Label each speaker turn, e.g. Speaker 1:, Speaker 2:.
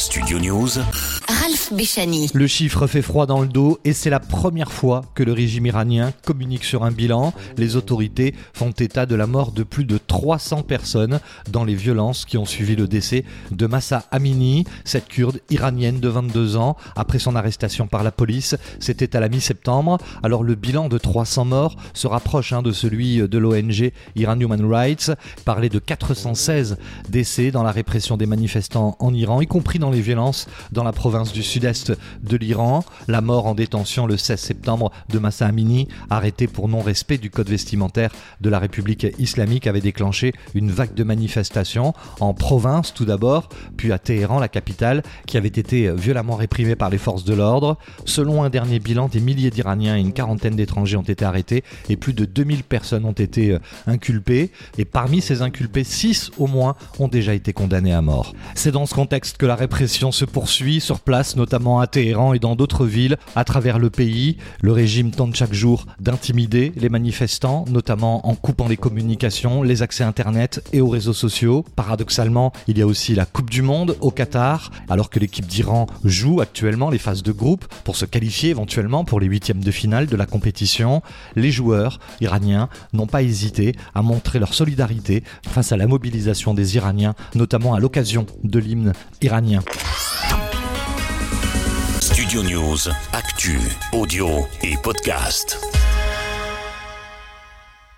Speaker 1: Studio News,
Speaker 2: Ralph Béchani.
Speaker 3: Le chiffre fait froid dans le dos et c'est la première fois que le régime iranien communique sur un bilan. Les autorités font état de la mort de plus de 300 personnes dans les violences qui ont suivi le décès de Massa Amini, cette kurde iranienne de 22 ans, après son arrestation par la police. C'était à la mi-septembre. Alors le bilan de 300 morts se rapproche hein, de celui de l'ONG Iran Human Rights. Parler de 416 décès dans la répression des manifestants en Iran, y compris dans les violences dans la province du sud-est de l'Iran. La mort en détention le 16 septembre de Massa Amini, arrêté pour non-respect du code vestimentaire de la République islamique, avait déclenché une vague de manifestations en province tout d'abord, puis à Téhéran, la capitale, qui avait été violemment réprimée par les forces de l'ordre. Selon un dernier bilan, des milliers d'Iraniens et une quarantaine d'étrangers ont été arrêtés et plus de 2000 personnes ont été inculpées. Et parmi ces inculpés, 6 au moins ont déjà été condamnés à mort. C'est dans ce contexte que la répression se poursuit sur notamment à Téhéran et dans d'autres villes à travers le pays. Le régime tente chaque jour d'intimider les manifestants, notamment en coupant les communications, les accès Internet et aux réseaux sociaux. Paradoxalement, il y a aussi la Coupe du Monde au Qatar, alors que l'équipe d'Iran joue actuellement les phases de groupe pour se qualifier éventuellement pour les huitièmes de finale de la compétition. Les joueurs iraniens n'ont pas hésité à montrer leur solidarité face à la mobilisation des Iraniens, notamment à l'occasion de l'hymne iranien.
Speaker 1: Studio News, actu, audio et podcast.